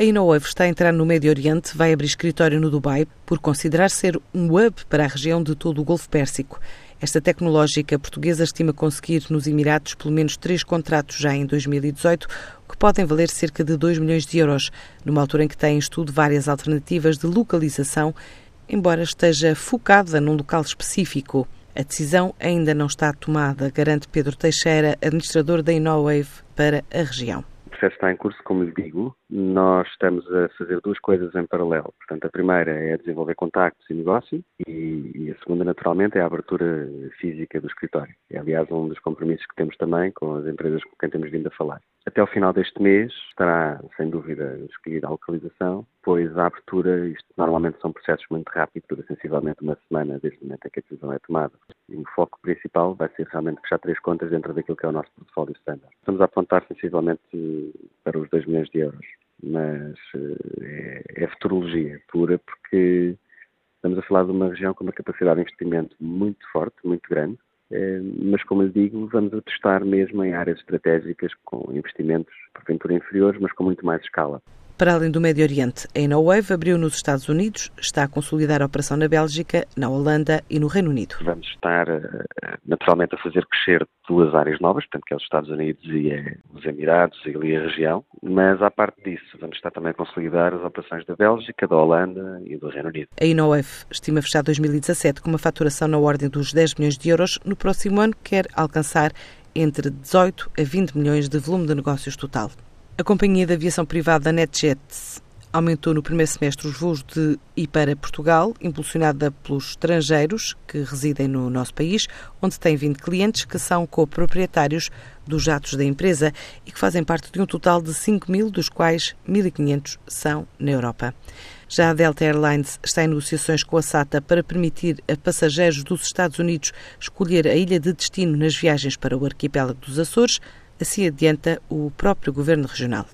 A InnoWave está a entrar no Médio Oriente, vai abrir escritório no Dubai, por considerar ser um hub para a região de todo o Golfo Pérsico. Esta tecnológica portuguesa estima conseguir nos Emirados pelo menos três contratos já em 2018, que podem valer cerca de 2 milhões de euros, numa altura em que tem em estudo várias alternativas de localização, embora esteja focada num local específico. A decisão ainda não está tomada, garante Pedro Teixeira, administrador da InnoWave para a região processo está em curso, como lhe digo. Nós estamos a fazer duas coisas em paralelo. Portanto, a primeira é desenvolver contactos e negócio e, e, a segunda, naturalmente, é a abertura física do escritório. É, aliás, um dos compromissos que temos também com as empresas com quem temos vindo a falar. Até ao final deste mês estará, sem dúvida, escolhida a localização, pois a abertura, isto normalmente são processos muito rápidos, dura sensivelmente uma semana desde o momento em que a decisão é tomada. E o foco principal vai ser realmente fechar três contas dentro daquilo que é o nosso portfólio standard. Estamos a apontar sensivelmente para os 2 milhões de euros, mas eh, é, é futurologia pura porque estamos a falar de uma região com uma capacidade de investimento muito forte, muito grande, eh, mas como lhe digo, vamos testar mesmo em áreas estratégicas com investimentos porventura inferiores, mas com muito mais escala. Para além do Médio Oriente, a InnoWave abriu nos Estados Unidos, está a consolidar a operação na Bélgica, na Holanda e no Reino Unido. Vamos estar eh, naturalmente a fazer crescer duas áreas novas, portanto, que é os Estados Unidos e é os Emirados e ali a região, mas à parte disso, vamos estar também a consolidar as operações da Bélgica, da Holanda e do Reino Unido. A InnoWave estima fechar 2017 com uma faturação na ordem dos 10 milhões de euros. No próximo ano, quer alcançar entre 18 a 20 milhões de volume de negócios total. A companhia de aviação privada NetJet aumentou no primeiro semestre os voos de e para Portugal, impulsionada pelos estrangeiros que residem no nosso país, onde tem vindo clientes que são coproprietários dos jatos da empresa e que fazem parte de um total de 5 mil, dos quais 1.500 são na Europa. Já a Delta Airlines está em negociações com a SATA para permitir a passageiros dos Estados Unidos escolher a ilha de destino nas viagens para o arquipélago dos Açores, Assim adianta o próprio Governo Regional.